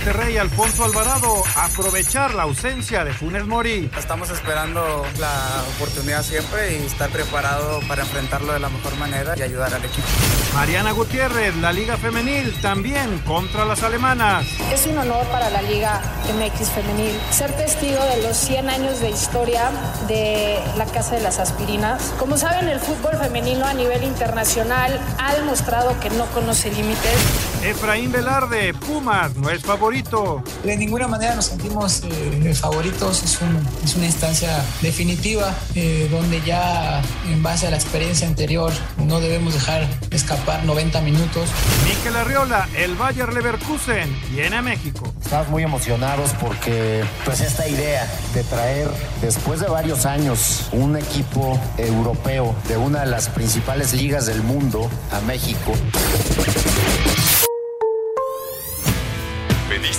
Monterrey, Alfonso Alvarado, aprovechar la ausencia de Funes Mori. Estamos esperando la oportunidad siempre y estar preparado para enfrentarlo de la mejor manera y ayudar al equipo. Mariana Gutiérrez, la Liga Femenil, también contra las alemanas. Es un honor para la Liga MX Femenil ser testigo de los 100 años de historia de la Casa de las Aspirinas. Como saben, el fútbol femenino a nivel internacional ha demostrado que no conoce límites. Efraín Velarde, Pumas, no es favorito. De ninguna manera nos sentimos eh, favoritos, es, es, una instancia definitiva eh, donde ya en base a la experiencia anterior no debemos dejar escapar 90 minutos. Miquel Arriola, el Bayer Leverkusen, viene a México. Estamos muy emocionados porque pues esta idea de traer después de varios años un equipo europeo de una de las principales ligas del mundo a México.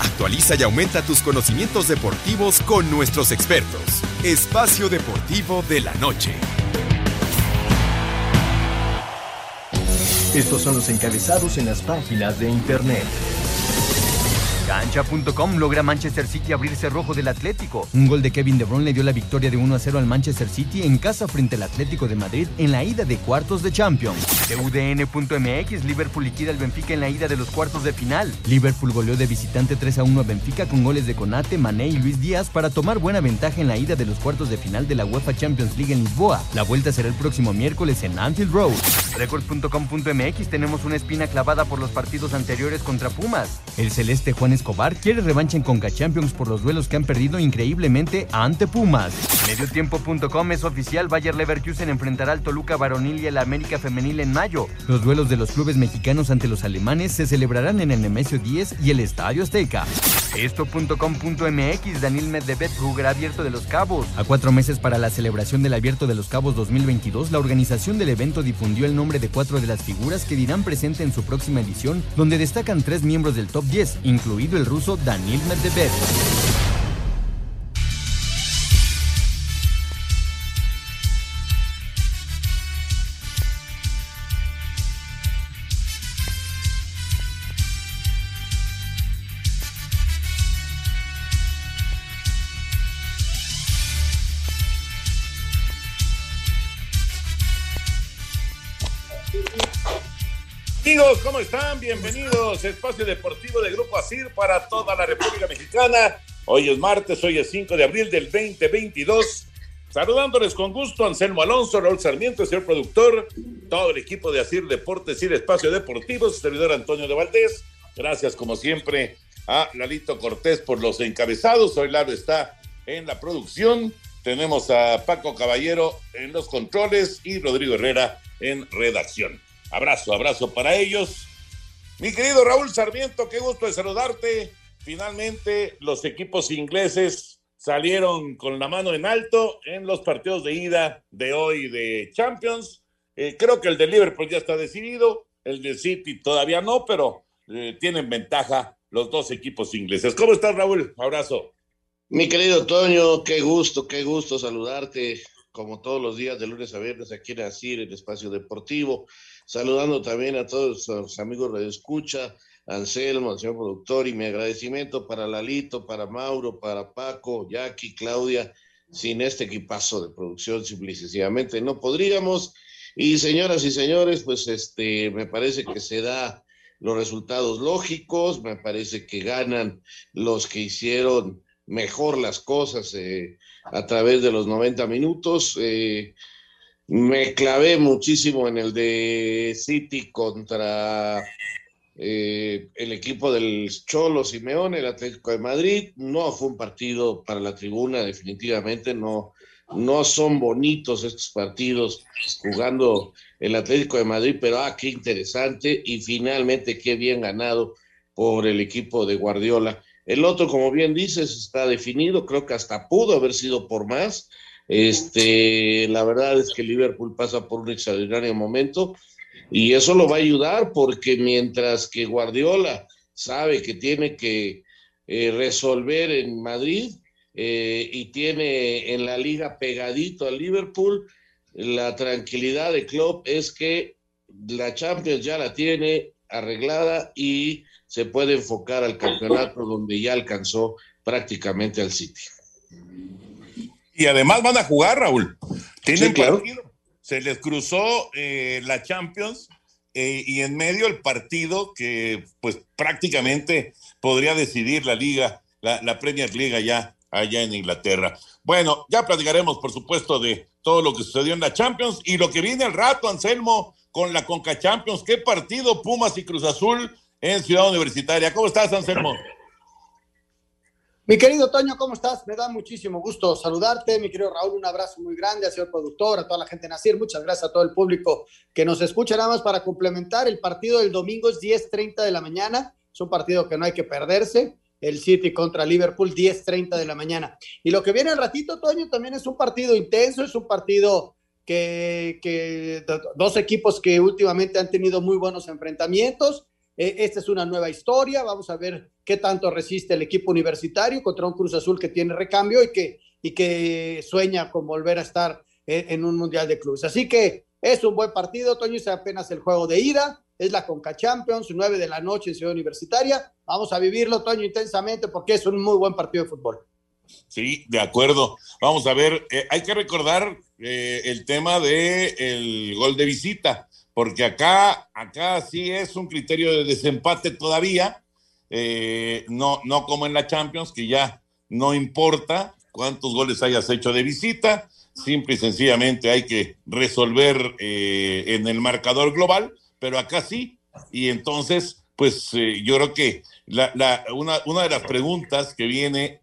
Actualiza y aumenta tus conocimientos deportivos con nuestros expertos. Espacio Deportivo de la Noche. Estos son los encabezados en las páginas de internet. Cancha.com logra Manchester City abrirse rojo del Atlético. Un gol de Kevin De Bruyne le dio la victoria de 1 a 0 al Manchester City en casa frente al Atlético de Madrid en la ida de cuartos de Champions. UDN.mx Liverpool liquida al Benfica en la ida de los cuartos de final. Liverpool goleó de visitante 3 a 1 a Benfica con goles de Conate, Mané y Luis Díaz para tomar buena ventaja en la ida de los cuartos de final de la UEFA Champions League en Lisboa. La vuelta será el próximo miércoles en Anfield Road. Record.com.mx tenemos una espina clavada por los partidos anteriores contra Pumas. El celeste Juan Escobar quiere revancha en Conca Champions por los duelos que han perdido increíblemente ante Pumas. Mediotiempo.com es oficial, Bayer Leverkusen enfrentará al Toluca varonil y el América femenil en Los duelos de los clubes mexicanos ante los alemanes se celebrarán en el Nemesio 10 y el Estadio Azteca. Esto.com.mx Daniel Medvedev jugará Abierto de los Cabos. A cuatro meses para la celebración del Abierto de los Cabos 2022, la organización del evento difundió el nombre de cuatro de las figuras que dirán presente en su próxima edición, donde destacan tres miembros del top 10, incluido el ruso Daniel Medvedev. Amigos, ¿cómo están? Bienvenidos. Espacio Deportivo de Grupo ASIR para toda la República Mexicana. Hoy es martes, hoy es 5 de abril del 2022. Saludándoles con gusto, Anselmo Alonso, Raúl Sarmiento, señor productor, todo el equipo de ASIR Deportes y el Espacio Deportivo, su servidor Antonio de Valdés. Gracias, como siempre, a Lalito Cortés por los encabezados. Hoy Lalo está en la producción. Tenemos a Paco Caballero en los controles y Rodrigo Herrera en redacción. Abrazo, abrazo para ellos. Mi querido Raúl Sarmiento, qué gusto de saludarte. Finalmente los equipos ingleses salieron con la mano en alto en los partidos de ida de hoy de Champions. Eh, creo que el de Liverpool ya está decidido, el de City todavía no, pero eh, tienen ventaja los dos equipos ingleses. ¿Cómo estás, Raúl? Abrazo. Mi querido Toño, qué gusto, qué gusto saludarte, como todos los días de lunes a viernes aquí en Asir, el espacio deportivo saludando también a todos los amigos de Escucha, Anselmo, al señor productor, y mi agradecimiento para Lalito, para Mauro, para Paco, Jackie, Claudia, sin este equipazo de producción, simplemente no podríamos. Y señoras y señores, pues este, me parece que se da los resultados lógicos, me parece que ganan los que hicieron mejor las cosas eh, a través de los 90 minutos. Eh, me clavé muchísimo en el de City contra eh, el equipo del Cholo Simeone, el Atlético de Madrid. No fue un partido para la tribuna, definitivamente. No, no son bonitos estos partidos jugando el Atlético de Madrid, pero ah, qué interesante y finalmente qué bien ganado por el equipo de Guardiola. El otro, como bien dices, está definido, creo que hasta pudo haber sido por más Este, la verdad es que Liverpool pasa por un extraordinario momento y eso lo va a ayudar porque mientras que Guardiola sabe que tiene que eh, resolver en Madrid eh, y tiene en la liga pegadito al Liverpool, la tranquilidad de Klopp es que la Champions ya la tiene arreglada y se puede enfocar al campeonato donde ya alcanzó prácticamente al City. Y además van a jugar, Raúl. Tienen partido. Se les cruzó eh, la Champions eh, y en medio el partido que pues prácticamente podría decidir la liga, la, la Premier League ya allá en Inglaterra. Bueno, ya platicaremos, por supuesto, de todo lo que sucedió en la Champions y lo que viene al rato, Anselmo, con la Conca Champions. ¿Qué partido Pumas y Cruz Azul en Ciudad Universitaria? ¿Cómo estás, Anselmo? Mi querido Toño, ¿cómo estás? Me da muchísimo gusto saludarte. Mi querido Raúl, un abrazo muy grande al señor productor, a toda la gente de Nacir. Muchas gracias a todo el público que nos escucha. Nada más para complementar, el partido del domingo es 10.30 de la mañana. Es un partido que no hay que perderse. El City contra Liverpool, 10.30 de la mañana. Y lo que viene al ratito, Toño, también es un partido intenso, es un partido que, que dos equipos que últimamente han tenido muy buenos enfrentamientos eh, esta es una nueva historia, vamos a ver qué tanto resiste el equipo universitario contra un Cruz Azul que tiene recambio y que, y que sueña con volver a estar en, un Mundial de Clubes. Así que es un buen partido, Toño, es apenas el juego de ida, es la Conca Champions, 9 de la noche en Ciudad Universitaria. Vamos a vivirlo, Toño, intensamente porque es un muy buen partido de fútbol. Sí, de acuerdo. Vamos a ver, eh, hay que recordar eh, el tema del el gol de visita porque acá, acá sí es un criterio de desempate todavía, eh, no, no como en la Champions, que ya no importa cuántos goles hayas hecho de visita, simple y sencillamente hay que resolver eh, en el marcador global, pero acá sí, y entonces, pues eh, yo creo que la, la, una, una, de las preguntas que viene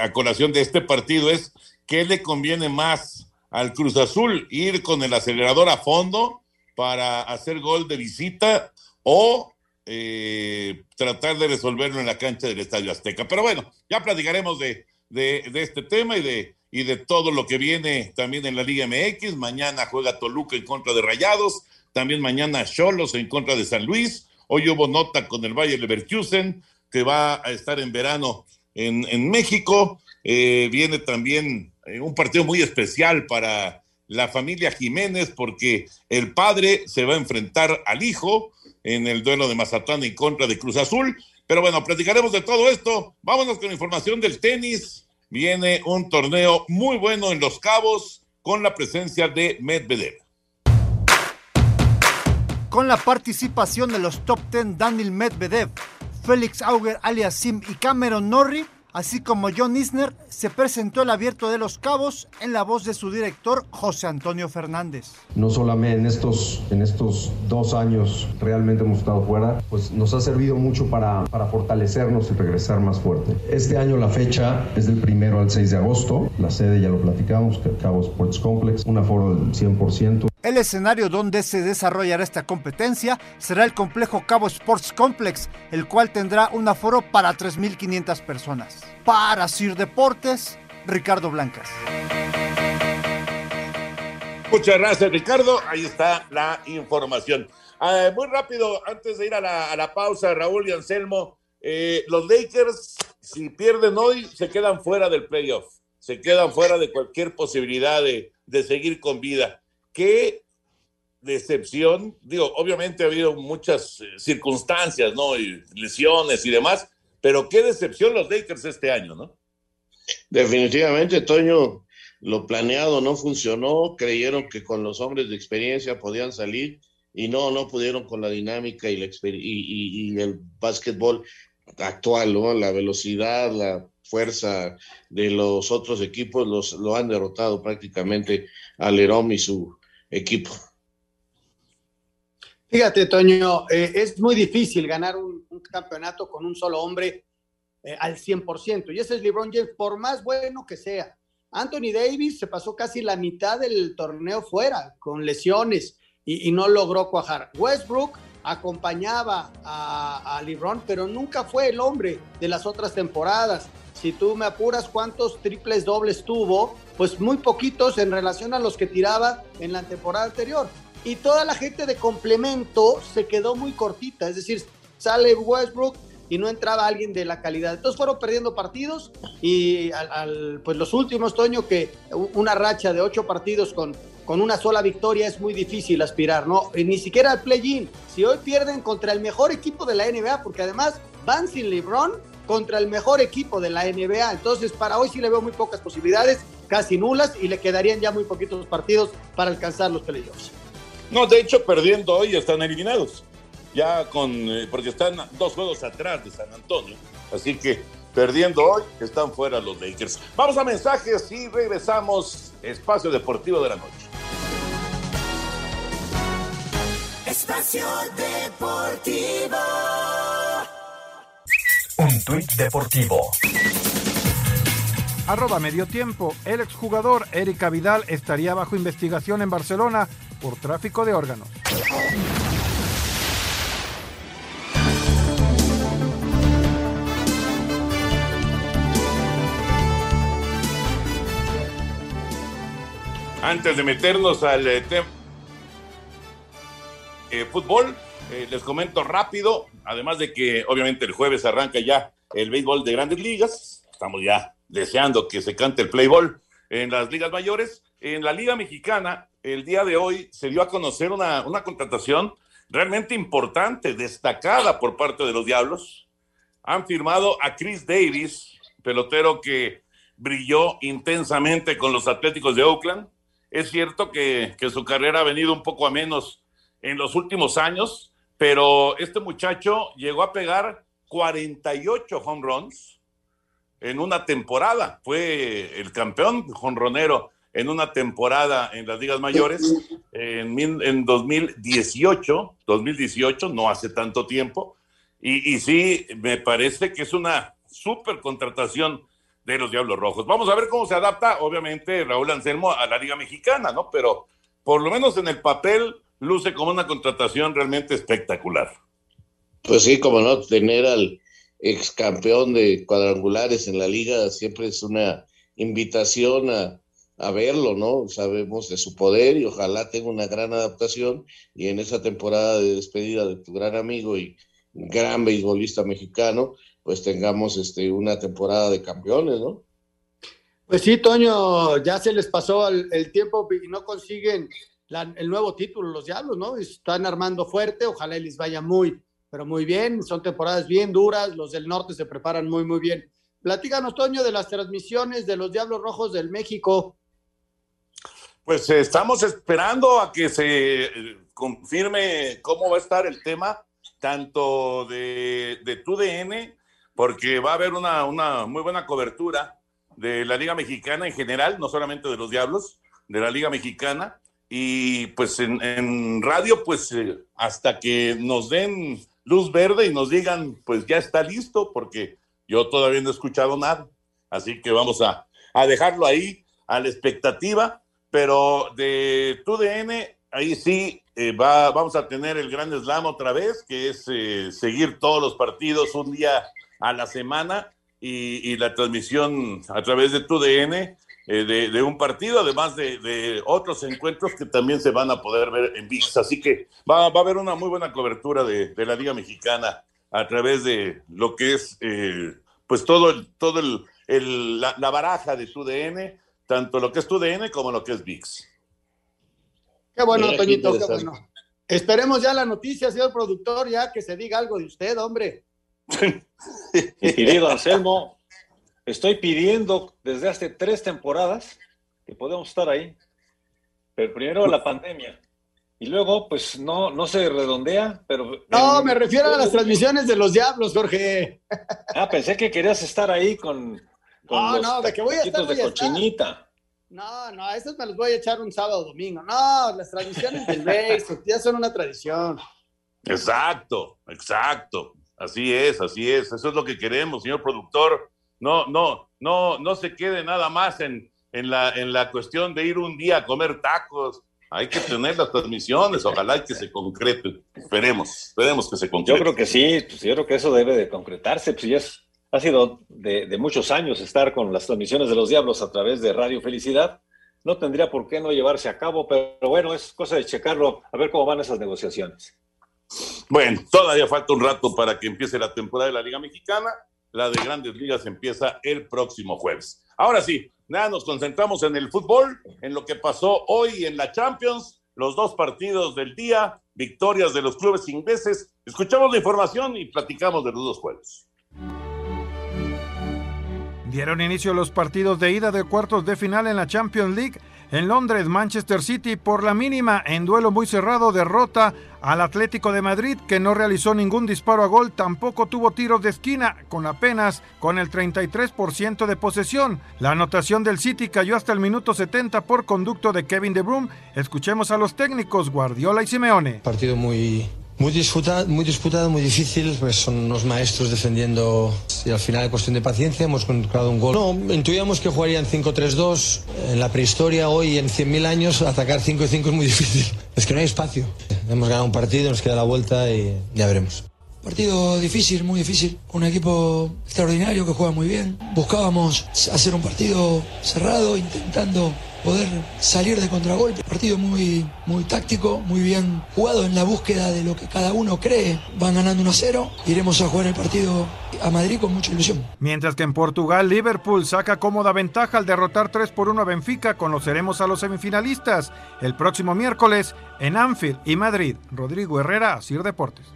a colación de este partido es, ¿qué le conviene más al Cruz Azul? ¿Ir con el acelerador a fondo? Para hacer gol de visita o eh, tratar de resolverlo en la cancha del Estadio Azteca. Pero bueno, ya platicaremos de, de, este tema y de, y de todo lo que viene también en la Liga MX. Mañana juega Toluca en contra de Rayados, también mañana Cholos en contra de San Luis. Hoy hubo nota con el Valle Leverkusen, que va a estar en verano en, en México. Eh, viene también eh, un partido muy especial para la familia Jiménez porque el padre se va a enfrentar al hijo en el duelo de Mazatlán en contra de Cruz Azul. Pero bueno, platicaremos de todo esto. Vámonos con información del tenis. Viene un torneo muy bueno en Los Cabos con la presencia de Medvedev. Con la participación de los top 10 Daniel Medvedev, Félix Auger Aliasim y Cameron Norrie, así como John Isner, se presentó el Abierto de los Cabos en la voz de su director José Antonio Fernández. No solamente en estos, en estos dos años realmente hemos estado fuera, pues nos ha servido mucho para, para fortalecernos y regresar más fuerte. Este año la fecha es del primero al 6 de agosto, la sede ya lo platicamos, Cabo Sports Complex, un aforo del 100%. El escenario donde se desarrollará esta competencia será el complejo Cabo Sports Complex, el cual tendrá un aforo para 3.500 personas. Para Sir Deportes, Ricardo Blancas. Muchas gracias, Ricardo. Ahí está la información. Ah, muy rápido, antes de ir a la, pausa, Raúl y Anselmo, eh, los Lakers, si pierden hoy, se quedan fuera del playoff, se quedan fuera de cualquier posibilidad de, de seguir con vida qué decepción, digo, obviamente ha habido muchas eh, circunstancias, ¿no? Y lesiones y demás, pero qué decepción los Lakers este año, ¿no? Definitivamente, Toño, lo planeado no funcionó, creyeron que con los hombres de experiencia podían salir y no, no pudieron con la dinámica y, la y, y, el básquetbol actual, ¿no? La velocidad, la fuerza de los otros equipos los, lo han derrotado prácticamente a Lerón y su equipo. Fíjate, Toño, eh, es muy difícil ganar un, campeonato con un solo hombre eh, al 100%. Y ese es LeBron James, por más bueno que sea. Anthony Davis se pasó casi la mitad del torneo fuera, con lesiones, y, no logró cuajar. Westbrook acompañaba a, a, LeBron, pero nunca fue el hombre de las otras temporadas. Si tú me apuras cuántos triples dobles tuvo, pues muy poquitos en relación a los que tiraba en la temporada anterior. Y toda la gente de complemento se quedó muy cortita, es decir, sale Westbrook y no entraba alguien de la calidad. Entonces fueron perdiendo partidos y al, pues los últimos, Toño, que una racha de ocho partidos con, con una sola victoria es muy difícil aspirar, ¿no? ni siquiera al play-in. Si hoy pierden contra el mejor equipo de la NBA, porque además van sin LeBron contra el mejor equipo de la NBA. Entonces, para hoy sí le veo muy pocas posibilidades, casi nulas, y le quedarían ya muy poquitos partidos para alcanzar los playoffs. No, de hecho, perdiendo hoy están eliminados. Ya con, eh, porque están dos juegos atrás de San Antonio. Así que perdiendo hoy, están fuera los Lakers. Vamos a mensajes y regresamos. Espacio Deportivo de la Noche. Espacio Deportivo. Un tuit deportivo. Arroba medio tiempo. El exjugador Erika Vidal estaría bajo investigación en Barcelona por tráfico de órganos. Antes de meternos al eh, tema eh, fútbol, eh, les comento rápido, además de que obviamente el jueves arranca ya el béisbol de grandes ligas, estamos ya deseando que se cante el playball en las ligas mayores. En la Liga Mexicana, el día de hoy se dio a conocer una, una contratación realmente importante, destacada por parte de los Diablos. Han firmado a Chris Davis, pelotero que brilló intensamente con los Atléticos de Oakland. Es cierto que, que, su carrera ha venido un poco a menos en los últimos años, pero este muchacho llegó a pegar 48 home runs en una temporada. Fue el campeón jonronero en una temporada en las ligas mayores en, en 2018, 2018, no hace tanto tiempo. Y, y sí, me parece que es una súper contratación de los Diablos Rojos. Vamos a ver cómo se adapta, obviamente, Raúl Anselmo a la Liga Mexicana, ¿no? Pero por lo menos en el papel luce como una contratación realmente espectacular. Pues sí, como no, tener al ex campeón de cuadrangulares en la liga siempre es una invitación a, a verlo, ¿no? Sabemos de su poder y ojalá tenga una gran adaptación y en esa temporada de despedida de tu gran amigo y gran beisbolista mexicano, pues tengamos este, una temporada de campeones, ¿no? Pues sí, Toño, ya se les pasó el, el tiempo y no consiguen el nuevo título, los Diablos, ¿no? Están armando fuerte, ojalá les vaya muy, pero muy bien, son temporadas bien duras, los del norte se preparan muy, muy bien. Platícanos, Toño, de las transmisiones de los Diablos Rojos del México. Pues eh, estamos esperando a que se eh, confirme cómo va a estar el tema, tanto de, de TUDN, porque va a haber una, una muy buena cobertura de la Liga Mexicana en general, no solamente de los Diablos, de la Liga Mexicana. Y pues en, radio, pues eh, hasta que nos den luz verde y nos digan, pues ya está listo, porque yo todavía no he escuchado nada. Así que vamos a, a dejarlo ahí, a la expectativa. Pero de TUDN, ahí sí eh, va, vamos a tener el gran slam otra vez, que es eh, seguir todos los partidos un día a la semana y, y la transmisión a través de TUDN eh, de, de, un partido, además de, de, otros encuentros que también se van a poder ver en VIX. Así que va, va a haber una muy buena cobertura de, de, la Liga Mexicana a través de lo que es, eh, pues todo, todo el, el, la, la, baraja de TUDN, tanto lo que es TUDN como lo que es VIX. Qué bueno, Mira, Toñito, qué, qué bueno. Esperemos ya la noticia, señor productor, ya que se diga algo de usted, hombre. Mi querido Anselmo, estoy pidiendo desde hace tres temporadas que podemos estar ahí. Pero primero la pandemia. Y luego, pues no, no se redondea, pero. No, en... me refiero a las transmisiones de los diablos, Jorge. Ah, pensé que querías estar ahí con. con no, no, de que voy a estar. de cochinita. Estar. No, no, esos me los voy a echar un sábado o domingo. No, las tradiciones del béisbol ya son una tradición. Exacto, exacto. Así es, así es. Eso es lo que queremos, señor productor. No, no, no, no se quede nada más en, en, la, en la cuestión de ir un día a comer tacos. Hay que tener las transmisiones, ojalá que se concrete. Esperemos, esperemos que se concrete. Yo creo que sí, pues yo creo que eso debe de concretarse. Pues ya es ha sido de, de, muchos años estar con las transmisiones de los Diablos a través de Radio Felicidad. No tendría por qué no llevarse a cabo, pero bueno, es cosa de checarlo, a ver cómo van esas negociaciones. Bueno, todavía falta un rato para que empiece la temporada de la Liga Mexicana. La de Grandes Ligas empieza el próximo jueves. Ahora sí, nada, nos concentramos en el fútbol, en lo que pasó hoy en la Champions, los dos partidos del día, victorias de los clubes ingleses. Escuchamos la información y platicamos de los dos juegos. Dieron inicio los partidos de ida de cuartos de final en la Champions League. En Londres, Manchester City por la mínima en duelo muy cerrado derrota al Atlético de Madrid que no realizó ningún disparo a gol, tampoco tuvo tiros de esquina con apenas con el 33% de posesión. La anotación del City cayó hasta el minuto 70 por conducto de Kevin De Bruyne. Escuchemos a los técnicos Guardiola y Simeone. Partido muy muy disputado, muy disputado, muy difícil, son unos maestros defendiendo y al final cuestión de paciencia hemos encontrado un gol. No, intuíamos que jugarían 5-3-2, en la prehistoria hoy en 100.000 años atacar 5 5 es muy difícil, es que no hay espacio. Hemos ganado un partido, nos queda la vuelta y ya veremos. Partido difícil, muy difícil. Un equipo extraordinario que juega muy bien. Buscábamos hacer un partido cerrado, intentando poder salir de contragolpe. Partido muy, muy táctico, muy bien jugado en la búsqueda de lo que cada uno cree. Van ganando 1-0. Iremos a jugar el partido a Madrid con mucha ilusión. Mientras que en Portugal, Liverpool saca cómoda ventaja al derrotar 3 por 1 a Benfica. Conoceremos a los semifinalistas el próximo miércoles en Anfield y Madrid. Rodrigo Herrera, Sir Deportes.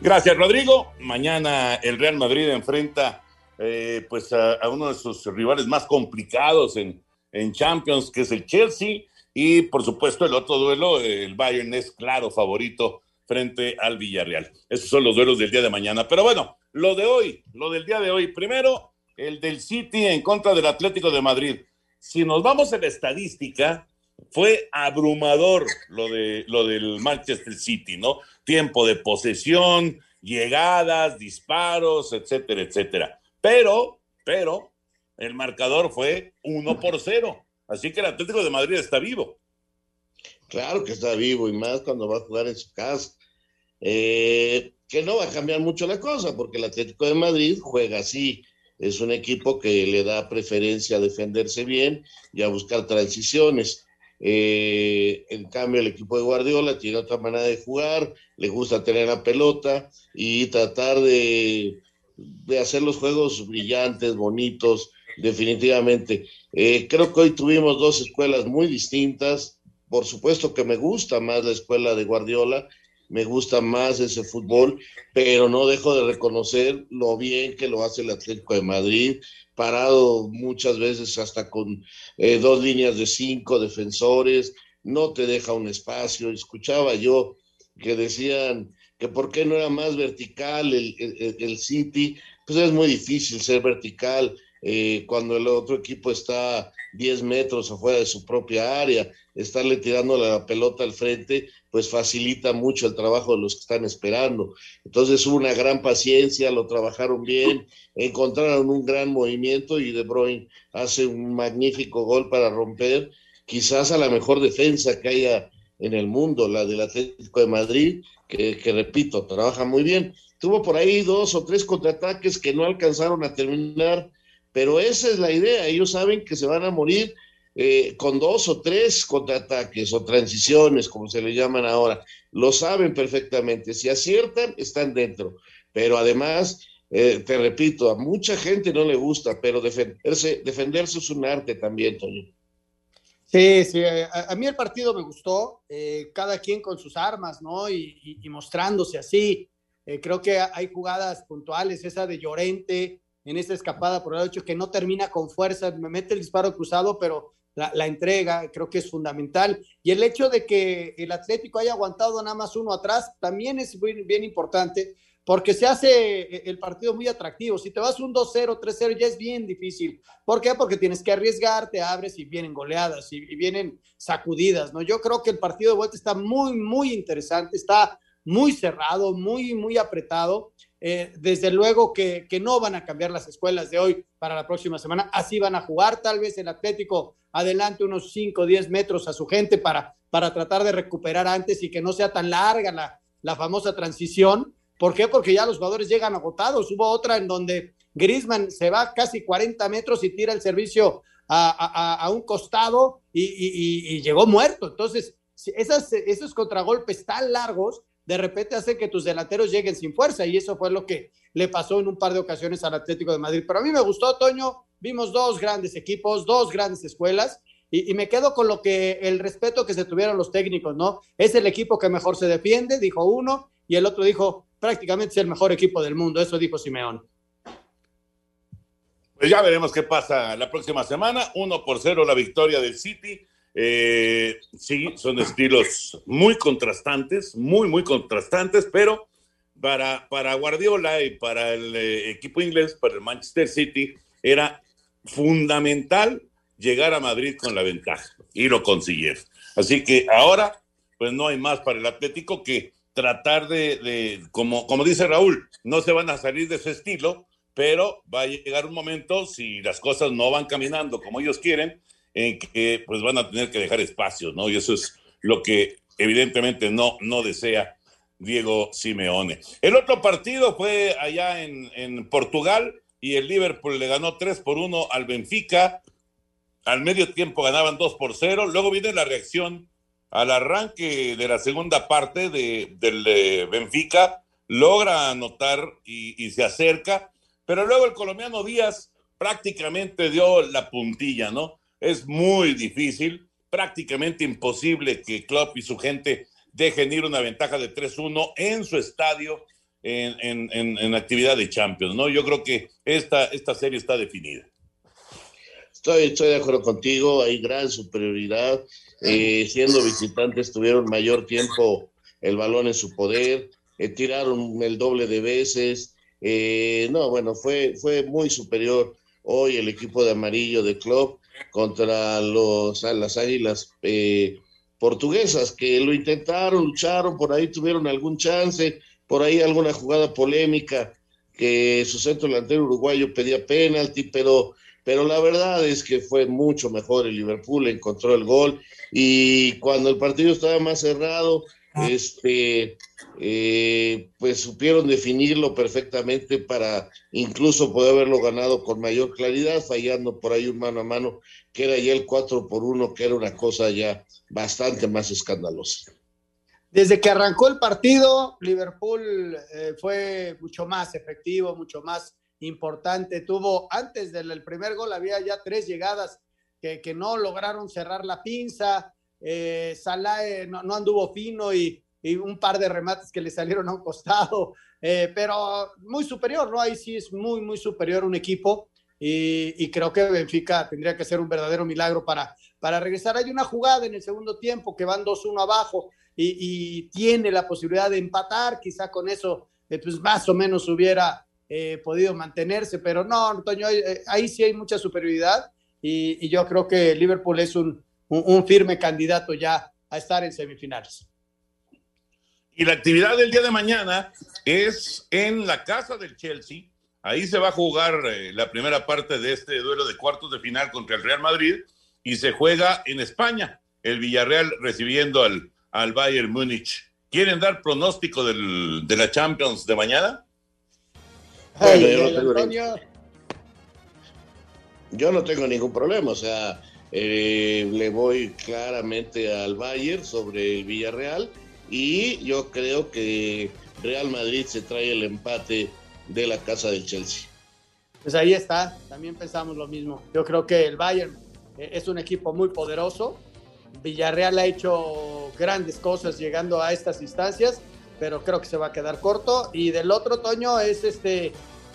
Gracias, Rodrigo. Mañana el Real Madrid enfrenta eh, pues a, uno de sus rivales más complicados en, en Champions, que es el Chelsea. Y por supuesto, el otro duelo, el Bayern es claro favorito frente al Villarreal. Esos son los duelos del día de mañana. Pero bueno, lo de hoy, lo del día de hoy. Primero, el del City en contra del Atlético de Madrid. Si nos vamos a la estadística, fue abrumador lo, de, lo del Manchester City, ¿no? Tiempo de posesión, llegadas, disparos, etcétera, etcétera. Pero, pero, el marcador fue uno por cero. Así que el Atlético de Madrid está vivo. Claro que está vivo y más cuando va a jugar en su casa. Eh, que no va a cambiar mucho la cosa porque el Atlético de Madrid juega así. Es un equipo que le da preferencia a defenderse bien y a buscar transiciones. Eh, en cambio, el equipo de Guardiola tiene otra manera de jugar, le gusta tener la pelota y tratar de, de hacer los juegos brillantes, bonitos, definitivamente. Eh, creo que hoy tuvimos dos escuelas muy distintas. Por supuesto que me gusta más la escuela de Guardiola, me gusta más ese fútbol, pero no dejo de reconocer lo bien que lo hace el Atlético de Madrid, parado muchas veces hasta con eh, dos líneas de cinco defensores, no te deja un espacio. Escuchaba yo que decían que por qué no era más vertical el, el, City, pues es muy difícil ser vertical eh, cuando el otro equipo está 10 metros afuera de su propia área, estarle tirando la pelota al frente, pues facilita mucho el trabajo de los que están esperando. Entonces hubo una gran paciencia, lo trabajaron bien, encontraron un gran movimiento y De Bruyne hace un magnífico gol para romper quizás a la mejor defensa que haya en el mundo, la del Atlético de Madrid, que, que repito, trabaja muy bien. Tuvo por ahí dos o tres contraataques que no alcanzaron a terminar, pero esa es la idea. Ellos saben que se van a morir eh, con dos o tres contraataques o transiciones, como se le llaman ahora. Lo saben perfectamente. Si aciertan, están dentro. Pero además, eh, te repito, a mucha gente no le gusta, pero defenderse, defenderse es un arte también, Toño. Sí, sí, a, mí el partido me gustó, eh, cada quien con sus armas, ¿no? Y, mostrándose así. creo que hay jugadas puntuales, esa de Llorente en esta escapada por el hecho que no termina con fuerza, me mete el disparo cruzado, pero la, entrega, creo que es fundamental. Y el hecho de que el Atlético haya aguantado nada más uno atrás también es bien, bien importante, porque se hace el partido muy atractivo. Si te vas un 2-0, 3-0, ya es bien difícil. ¿Por qué? Porque tienes que arriesgar, te abres y vienen goleadas y, vienen sacudidas, ¿no? Yo creo que el partido de vuelta está muy, muy interesante, está muy cerrado, muy, muy apretado. Eh, desde luego que, que, no van a cambiar las escuelas de hoy para la próxima semana, así van a jugar, tal vez el Atlético adelante unos 5 o 10 metros a su gente para, para tratar de recuperar antes y que no sea tan larga la, la famosa transición, ¿Por qué? Porque ya los jugadores llegan agotados. Hubo otra en donde Grisman se va casi 40 metros y tira el servicio a, un costado y, llegó muerto. Entonces, esos contragolpes tan largos de repente hacen que tus delanteros lleguen sin fuerza y eso fue lo que le pasó en un par de ocasiones al Atlético de Madrid. Pero a mí me gustó, Toño, vimos dos grandes equipos, dos grandes escuelas y, me quedo con lo que el respeto que se tuvieron los técnicos, ¿no? Es el equipo que mejor se defiende, dijo uno, y el otro dijo prácticamente es el mejor equipo del mundo, eso dijo Simeón. Pues ya veremos qué pasa la próxima semana. Uno por cero la victoria del City. Eh, sí, son estilos muy contrastantes, muy, muy contrastantes, pero para, para Guardiola y para el eh, equipo inglés, para el Manchester City, era fundamental llegar a Madrid con la ventaja y lo consiguieron. Así que ahora, pues no hay más para el Atlético que tratar de, como, como dice Raúl, no se van a salir de su estilo, pero va a llegar un momento, si las cosas no van caminando como ellos quieren, en que pues van a tener que dejar espacios, ¿no? Y eso es lo que evidentemente no, no desea Diego Simeone. El otro partido fue allá en, en Portugal y el Liverpool le ganó 3 por 1 al Benfica. Al medio tiempo ganaban 2 por 0. Luego viene la reacción al arranque de la segunda parte de, del Benfica. Logra anotar y, se acerca pero luego el colombiano Díaz prácticamente dio la puntilla, ¿no? Es muy difícil, prácticamente imposible que Klopp y su gente dejen ir una ventaja de 3-1 en su estadio en, en, actividad de Champions, ¿no? Yo creo que esta, esta serie está definida. Estoy, estoy de acuerdo contigo, hay gran superioridad. Eh, siendo visitantes tuvieron mayor tiempo el balón en su poder, eh, tiraron el doble de veces, eh, no, bueno, fue, fue muy superior hoy el equipo de amarillo de club contra los, las águilas eh, portuguesas que lo intentaron, lucharon, por ahí tuvieron algún chance, por ahí alguna jugada polémica que su centro delantero uruguayo pedía penalti, pero, pero la verdad es que fue mucho mejor el Liverpool, encontró el gol y cuando el partido estaba más cerrado, ah. este, eh, pues supieron definirlo perfectamente para incluso poder haberlo ganado con mayor claridad, fallando por ahí un mano a mano, que era ya el 4 por 1, que era una cosa ya bastante más escandalosa. Desde que arrancó el partido, Liverpool eh, fue mucho más efectivo, mucho más importante. Tuvo, antes del primer gol, había ya tres llegadas que, que no lograron cerrar la pinza. Eh, Salah no, anduvo fino y, y un par de remates que le salieron a un costado, eh, pero muy superior, ¿no? Ahí sí es muy, muy superior un equipo y, creo que Benfica tendría que ser un verdadero milagro para, para regresar. Hay una jugada en el segundo tiempo que van 2-1 abajo y, tiene la posibilidad de empatar, quizá con eso eh, pues más o menos hubiera eh, podido mantenerse, pero no, Antonio, ahí, sí hay mucha superioridad y, yo creo que Liverpool es un, un firme candidato ya a estar en semifinales. Y la actividad del día de mañana es en la casa del Chelsea. Ahí se va a jugar eh, la primera parte de este duelo de cuartos de final contra el Real Madrid y se juega en España, el Villarreal recibiendo al, al Bayern Múnich. ¿Quieren dar pronóstico del, de la Champions de mañana? Yo, no tengo, ningún problema, o sea, eh, le voy claramente al Bayern sobre el Villarreal y yo creo que Real Madrid se trae el empate de la casa del Chelsea. Pues ahí está, también pensamos lo mismo. Yo creo que el Bayern eh, es un equipo muy poderoso. Villarreal ha hecho grandes cosas llegando a estas instancias, pero creo que se va a quedar corto. Y del otro Toño es este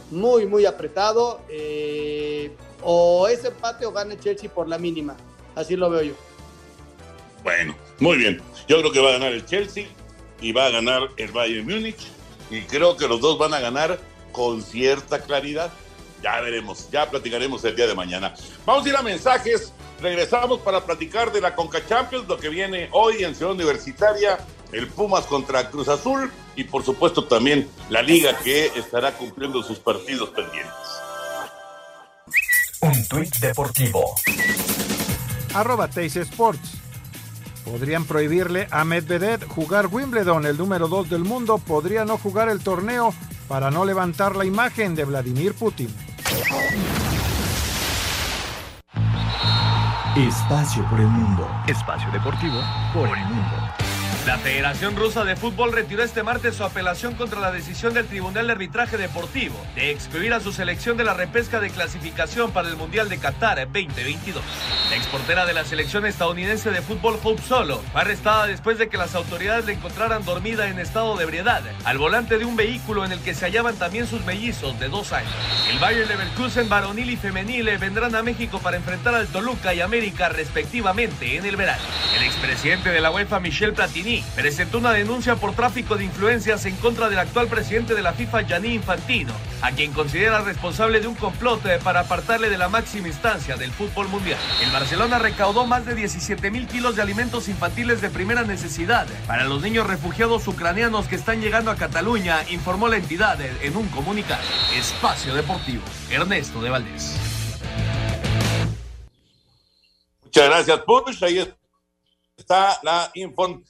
muy, muy apretado. Eh, o es empate o gana el Chelsea por la mínima. Así lo veo yo. Bueno, muy bien. Yo creo que va a ganar el Chelsea y va a ganar el Bayern Múnich. Y creo que los dos van a ganar con cierta claridad. Ya veremos, ya platicaremos el día de mañana. Vamos a ir a mensajes. Regresamos para platicar de la Conca Champions, lo que viene hoy en Ciudad Universitaria, el Pumas contra Cruz Azul y por supuesto también la liga que estará cumpliendo sus partidos pendientes. Un tuit deportivo. Arroba Teis Sports. Podrían prohibirle a Medvedev jugar Wimbledon, el número 2 del mundo, podría no jugar el torneo para no levantar la imagen de Vladimir Putin. Espacio por el mundo. Espacio deportivo por el mundo. La Federación Rusa de Fútbol retiró este martes su apelación contra la decisión del Tribunal de Arbitraje Deportivo de excluir a su selección de la repesca de clasificación para el Mundial de Qatar 2022. La exportera de la selección estadounidense de fútbol Hope Solo fue arrestada después de que las autoridades la encontraran dormida en estado de ebriedad al volante de un vehículo en el que se hallaban también sus mellizos de dos años. El Bayern Leverkusen varonil y femenil vendrán a México para enfrentar al Toluca y América respectivamente en el verano. El expresidente de la UEFA Michel Presentó una denuncia por tráfico de influencias en contra del actual presidente de la FIFA, Gianni Infantino, a quien considera responsable de un complot eh, para apartarle de la máxima instancia del fútbol mundial. El Barcelona recaudó más de 17 mil kilos de alimentos infantiles de primera necesidad para los niños refugiados ucranianos que están llegando a Cataluña, informó la entidad en un comunicado. Espacio Deportivo, Ernesto de Valdés. Muchas gracias, Push. Ahí está la info.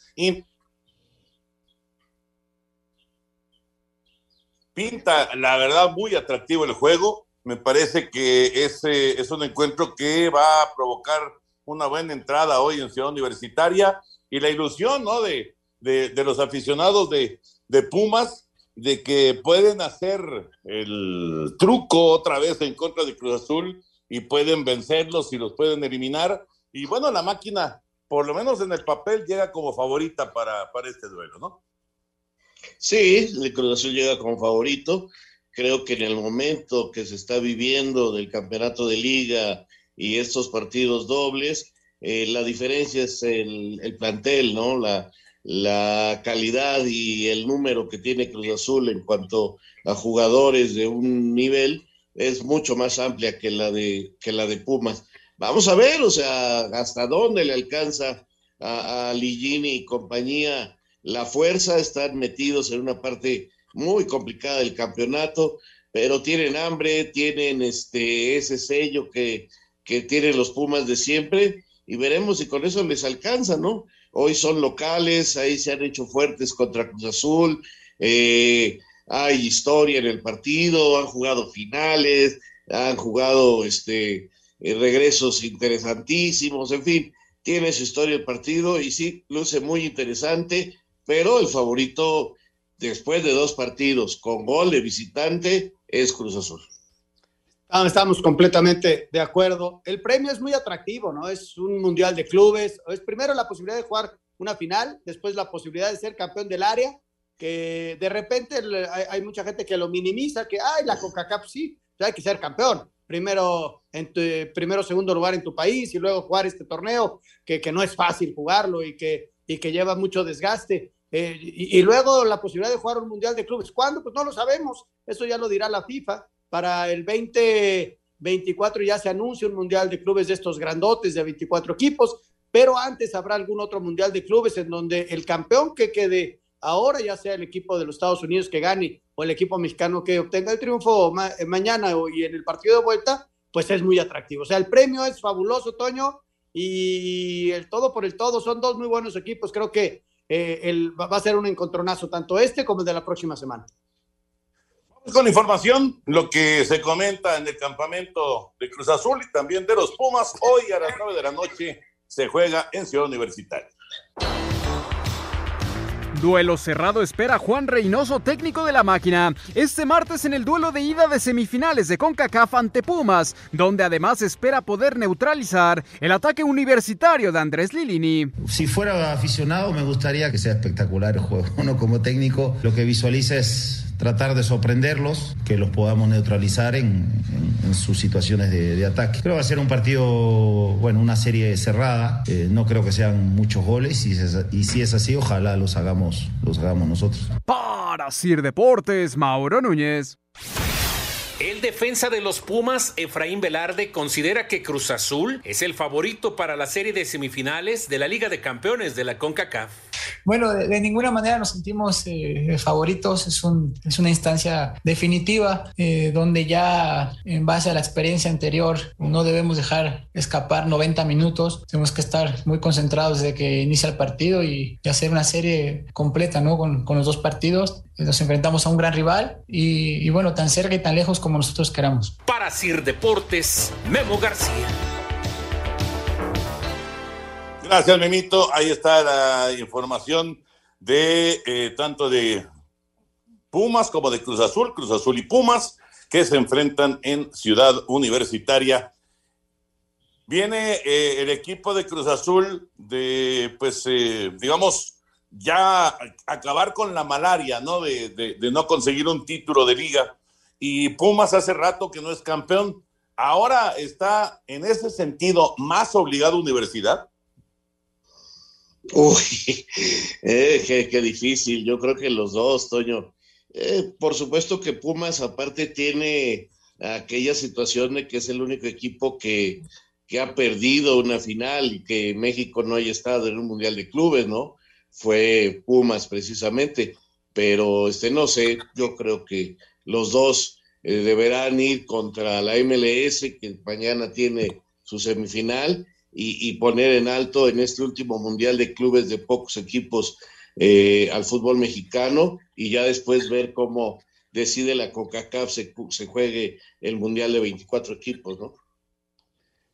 Pinta, la verdad, muy atractivo el juego. Me parece que es, es un encuentro que va a provocar una buena entrada hoy en Ciudad Universitaria y la ilusión ¿no? de, de, los aficionados de, de Pumas de que pueden hacer el truco otra vez en contra de Cruz Azul y pueden vencerlos y los pueden eliminar. Y bueno, la máquina por lo menos en el papel, llega como favorita para, para este duelo, ¿no? Sí, el Cruz Azul llega como favorito. Creo que en el momento que se está viviendo del campeonato de liga y estos partidos dobles, eh, la diferencia es el, el plantel, ¿no? La, la, calidad y el número que tiene Cruz Azul en cuanto a jugadores de un nivel es mucho más amplia que la de, que la de Pumas vamos a ver, o sea, hasta dónde le alcanza a, a Ligini y compañía la fuerza, están metidos en una parte muy complicada del campeonato, pero tienen hambre, tienen este, ese sello que, que tienen los Pumas de siempre, y veremos si con eso les alcanza, ¿no? Hoy son locales, ahí se han hecho fuertes contra Cruz Azul, eh, hay historia en el partido, han jugado finales, han jugado este, eh, regresos interesantísimos, en fin, tiene su historia el partido y sí, luce muy interesante, pero el favorito después de dos partidos con gol de visitante es Cruz Azul. Ah, estamos completamente de acuerdo. El premio es muy atractivo, ¿no? Es un mundial de clubes. Es primero la posibilidad de jugar una final, después la posibilidad de ser campeón del área, que de repente hay, mucha gente que lo minimiza, que, ay, la Coca-Cola sí, hay que ser campeón primero en tu, primero segundo lugar en tu país y luego jugar este torneo que, que no es fácil jugarlo y que, y que lleva mucho desgaste. Eh, y, luego la posibilidad de jugar un mundial de clubes. ¿Cuándo? Pues no lo sabemos. Eso ya lo dirá la FIFA. Para el 2024 ya se anuncia un mundial de clubes de estos grandotes de 24 equipos, pero antes habrá algún otro mundial de clubes en donde el campeón que quede ahora, ya sea el equipo de los Estados Unidos que gane el equipo mexicano que obtenga el triunfo eh, mañana y en el partido de vuelta, pues es muy atractivo. O sea, el premio es fabuloso, Toño, y el todo por el todo. Son dos muy buenos equipos. Creo que eh, el, va a ser un encontronazo, tanto este como el de la próxima semana. Vamos con información, lo que se comenta en el campamento de Cruz Azul y también de los Pumas. Hoy a las nueve de la noche se juega en Ciudad Universitaria. Duelo cerrado espera Juan Reynoso, técnico de la máquina, este martes en el duelo de ida de semifinales de CONCACAF ante Pumas, donde además espera poder neutralizar el ataque universitario de Andrés Lilini. Si fuera aficionado me gustaría que sea espectacular el juego. Uno como técnico lo que visualiza es tratar de sorprenderlos, que los podamos neutralizar en, sus situaciones de, ataque. Creo que va a ser un partido, bueno, una serie cerrada. Eh, no creo que sean muchos goles y, y, si es así, ojalá los hagamos, los hagamos nosotros. Para Sir Deportes, Mauro Núñez. El defensa de los Pumas, Efraín Velarde, considera que Cruz Azul es el favorito para la serie de semifinales de la Liga de Campeones de la CONCACAF. Bueno, de, ninguna manera nos sentimos eh, favoritos, es, un, es una instancia definitiva eh, donde ya en base a la experiencia anterior no debemos dejar escapar 90 minutos, tenemos que estar muy concentrados desde que inicia el partido y, hacer una serie completa ¿no? con, con, los dos partidos. Nos enfrentamos a un gran rival y, y bueno, tan cerca y tan lejos como nosotros queramos. Para Sir Deportes, Memo García. Gracias, Memito. Ahí está la información de eh, tanto de Pumas como de Cruz Azul, Cruz Azul y Pumas, que se enfrentan en Ciudad Universitaria. Viene eh, el equipo de Cruz Azul de, pues, eh, digamos, ya acabar con la malaria, ¿no? De, de no conseguir un título de liga. Y Pumas hace rato que no es campeón. Ahora está en ese sentido más obligado Universidad. Uy, eh, qué, difícil. Yo creo que los dos, Toño. Eh, por supuesto que Pumas aparte tiene aquella situación de que es el único equipo que, que ha perdido una final y que México no haya estado en un Mundial de Clubes, ¿no? Fue Pumas precisamente. Pero este no sé, yo creo que los dos eh, deberán ir contra la MLS, que mañana tiene su semifinal, y, poner en alto en este último Mundial de Clubes de pocos equipos eh, al fútbol mexicano y ya después ver cómo decide la CONCACAF se, se juegue el Mundial de 24 equipos, ¿no?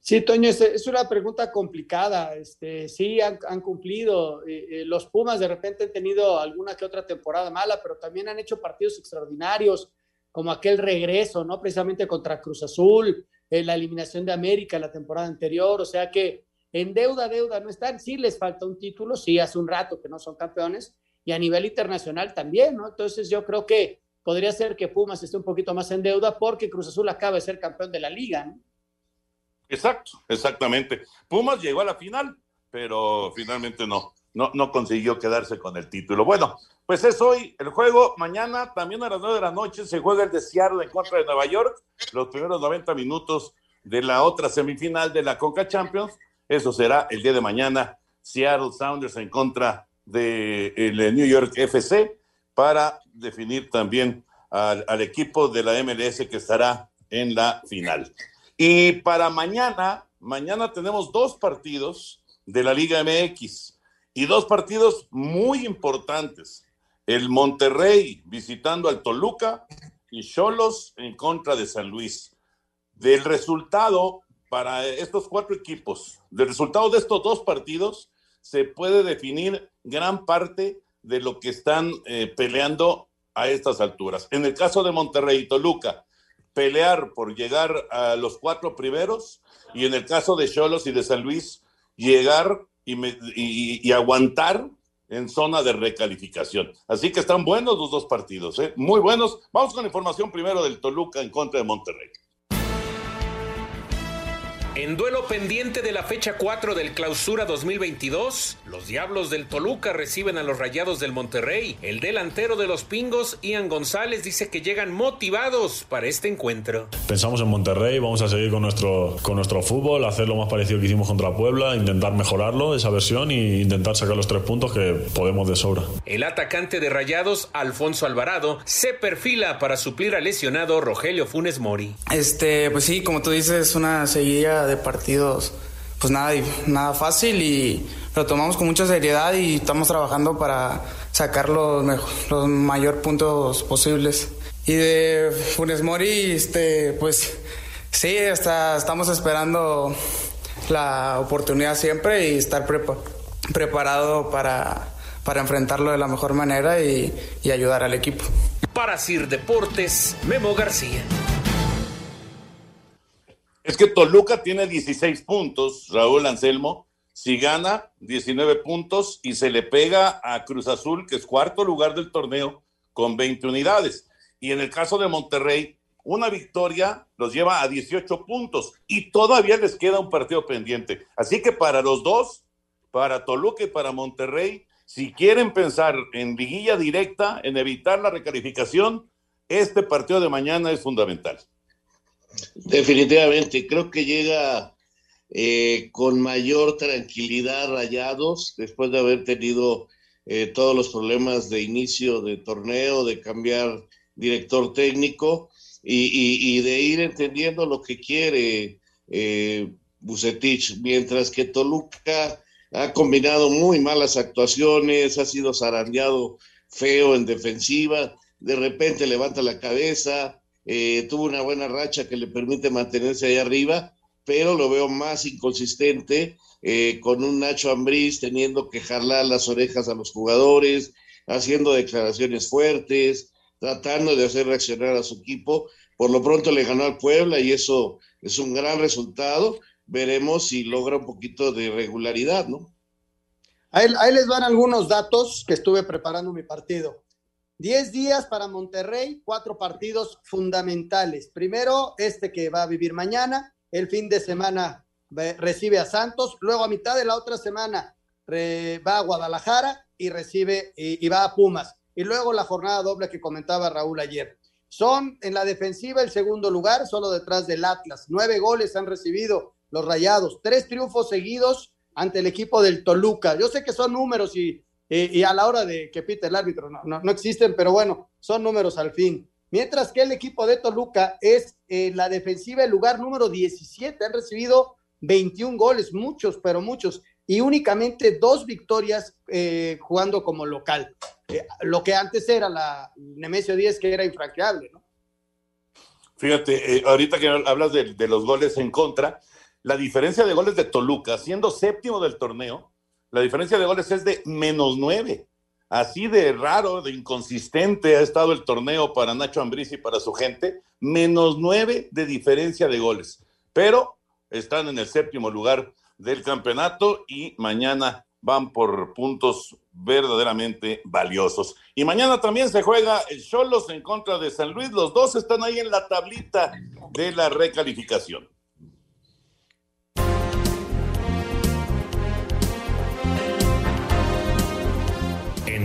Sí, Toño, es, una pregunta complicada. Este, sí, han, cumplido. Eh, eh, los Pumas de repente han tenido alguna que otra temporada mala, pero también han hecho partidos extraordinarios, como aquel regreso, ¿no? Precisamente contra Cruz Azul, la eliminación de América la temporada anterior, o sea que en deuda, deuda no están, sí les falta un título, sí hace un rato que no son campeones, y a nivel internacional también, ¿no? Entonces yo creo que podría ser que Pumas esté un poquito más en deuda porque Cruz Azul acaba de ser campeón de la liga, ¿no? Exacto, exactamente. Pumas llegó a la final, pero finalmente no, no, no consiguió quedarse con el título. Bueno, pues es hoy el juego. Mañana, también a las nueve de la noche, se juega el de Seattle en contra de Nueva York. Los primeros 90 minutos de la otra semifinal de la Conca Champions. Eso será el día de mañana. Seattle Sounders en contra de New York FC para definir también al, al equipo de la MLS que estará en la final. Y para mañana, mañana tenemos dos partidos de la Liga MX y dos partidos muy importantes el Monterrey visitando al Toluca y Cholos en contra de San Luis. Del resultado para estos cuatro equipos, del resultado de estos dos partidos, se puede definir gran parte de lo que están eh, peleando a estas alturas. En el caso de Monterrey y Toluca, pelear por llegar a los cuatro primeros y en el caso de Cholos y de San Luis, llegar y aguantar en zona de recalificación. Así que están buenos los dos partidos, ¿eh? muy buenos. Vamos con información primero del Toluca en contra de Monterrey. En duelo pendiente de la fecha 4 del Clausura 2022, los Diablos del Toluca reciben a los Rayados del Monterrey. El delantero de los Pingos, Ian González, dice que llegan motivados para este encuentro. Pensamos en Monterrey, vamos a seguir con nuestro, con nuestro fútbol, hacer lo más parecido que hicimos contra Puebla, intentar mejorarlo, esa versión, e intentar sacar los tres puntos que podemos de sobra. El atacante de Rayados, Alfonso Alvarado, se perfila para suplir al lesionado Rogelio Funes Mori. Este, pues sí, como tú dices, una seguida de partidos, pues nada, nada fácil y lo tomamos con mucha seriedad y estamos trabajando para sacar los, los mayor puntos posibles. Y de Funes Mori, este, pues sí, está, estamos esperando la oportunidad siempre y estar preparado para, para enfrentarlo de la mejor manera y, y ayudar al equipo. Para Sir Deportes, Memo García. Es que Toluca tiene 16 puntos, Raúl Anselmo. Si gana 19 puntos y se le pega a Cruz Azul, que es cuarto lugar del torneo, con 20 unidades. Y en el caso de Monterrey, una victoria los lleva a 18 puntos y todavía les queda un partido pendiente. Así que para los dos, para Toluca y para Monterrey, si quieren pensar en liguilla directa, en evitar la recalificación, este partido de mañana es fundamental. Definitivamente, creo que llega eh, con mayor tranquilidad Rayados después de haber tenido eh, todos los problemas de inicio de torneo, de cambiar director técnico y, de ir entendiendo lo que quiere eh, Bucetich, mientras que Toluca ha combinado muy malas actuaciones, ha sido zarandeado feo en defensiva, de repente levanta la cabeza, eh, tuvo una buena racha que le permite mantenerse ahí arriba, pero lo veo más inconsistente, eh, con un Nacho Ambriz teniendo que jalar las orejas a los jugadores, haciendo declaraciones fuertes, tratando de hacer reaccionar a su equipo. Por lo pronto le ganó al Puebla y eso es un gran resultado. Veremos si logra un poquito de regularidad, ¿no? Ahí, ahí les van algunos datos que estuve preparando mi partido. Diez días para Monterrey, cuatro partidos fundamentales. Primero, este que va a vivir mañana, el fin de semana recibe a Santos, luego a mitad de la otra semana va a Guadalajara y recibe y, va a Pumas. Y luego la jornada doble que comentaba Raúl ayer. Son en la defensiva el segundo lugar, solo detrás del Atlas. Nueve goles han recibido los Rayados, tres triunfos seguidos ante el equipo del Toluca. Yo sé que son números y, y, a la hora de que pite el árbitro no, no, existen, pero bueno, son números al fin. Mientras que el equipo de Toluca es eh, la defensiva el lugar número 17, han recibido 21 goles, muchos, pero muchos, y únicamente dos victorias eh, jugando como local. Eh, lo que antes era la Nemesio 10, que era infranqueable, ¿no? Fíjate, eh, ahorita que hablas de, los goles en contra, la diferencia de goles de Toluca, siendo séptimo del torneo, la diferencia de goles es de menos nueve. Así de raro, de inconsistente ha estado el torneo para Nacho Ambriz y para su gente, menos nueve de diferencia de goles. Pero están en el séptimo lugar del campeonato y mañana van por puntos verdaderamente valiosos. Y mañana también se juega el Cholos en contra de San Luis. Los dos están ahí en la tablita de la recalificación.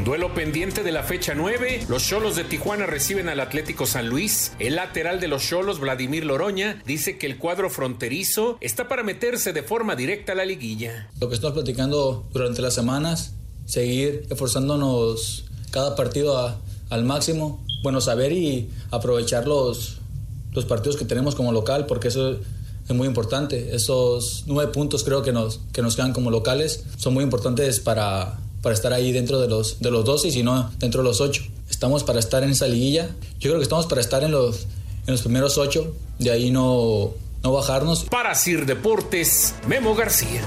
Duelo pendiente de la fecha 9, los Cholos de Tijuana reciben al Atlético San Luis. El lateral de los Cholos, Vladimir Loroña, dice que el cuadro fronterizo está para meterse de forma directa a la liguilla. Lo que estamos platicando durante las semanas, seguir esforzándonos cada partido al máximo, bueno, saber y aprovechar los, los partidos que tenemos como local, porque eso es muy importante. Esos nueve puntos creo que nos, que nos quedan como locales son muy importantes para para estar ahí dentro de los, de los 12 y si no, dentro de los 8. Estamos para estar en esa liguilla. Yo creo que estamos para estar en los, en los primeros 8, de ahí no, no bajarnos. Para Sir Deportes, Memo García.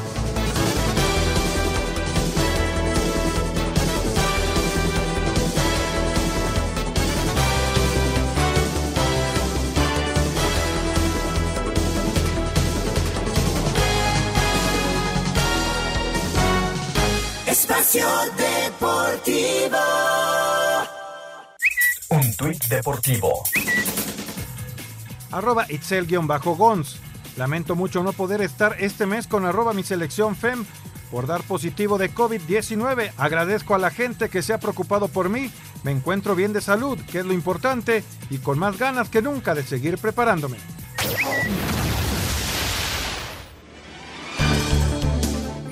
Deportivo. Un tuit deportivo. Arroba Itzel-Gons. Lamento mucho no poder estar este mes con arroba mi selección FEM por dar positivo de COVID-19. Agradezco a la gente que se ha preocupado por mí. Me encuentro bien de salud, que es lo importante, y con más ganas que nunca de seguir preparándome.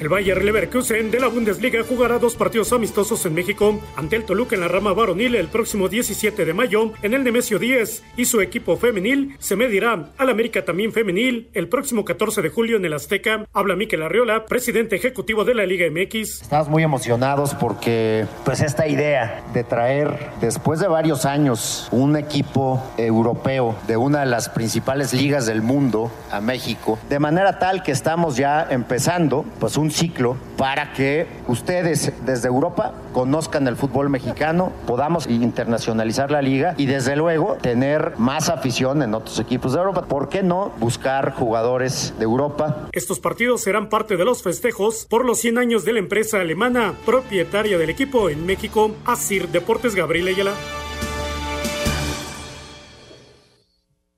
El Bayer Leverkusen de la Bundesliga jugará dos partidos amistosos en México ante el Toluca en la rama varonil el próximo 17 de mayo en el Nemesio 10 y su equipo femenil se medirá al América también femenil el próximo 14 de julio en el Azteca. Habla Miquel Arriola, presidente ejecutivo de la Liga MX. Estamos muy emocionados porque pues esta idea de traer después de varios años un equipo europeo de una de las principales ligas del mundo a México, de manera tal que estamos ya empezando pues un ciclo para que ustedes desde Europa conozcan el fútbol mexicano, podamos internacionalizar la liga y desde luego tener más afición en otros equipos de Europa. ¿Por qué no buscar jugadores de Europa? Estos partidos serán parte de los festejos por los 100 años de la empresa alemana propietaria del equipo en México, Asir Deportes Gabriel Ayala.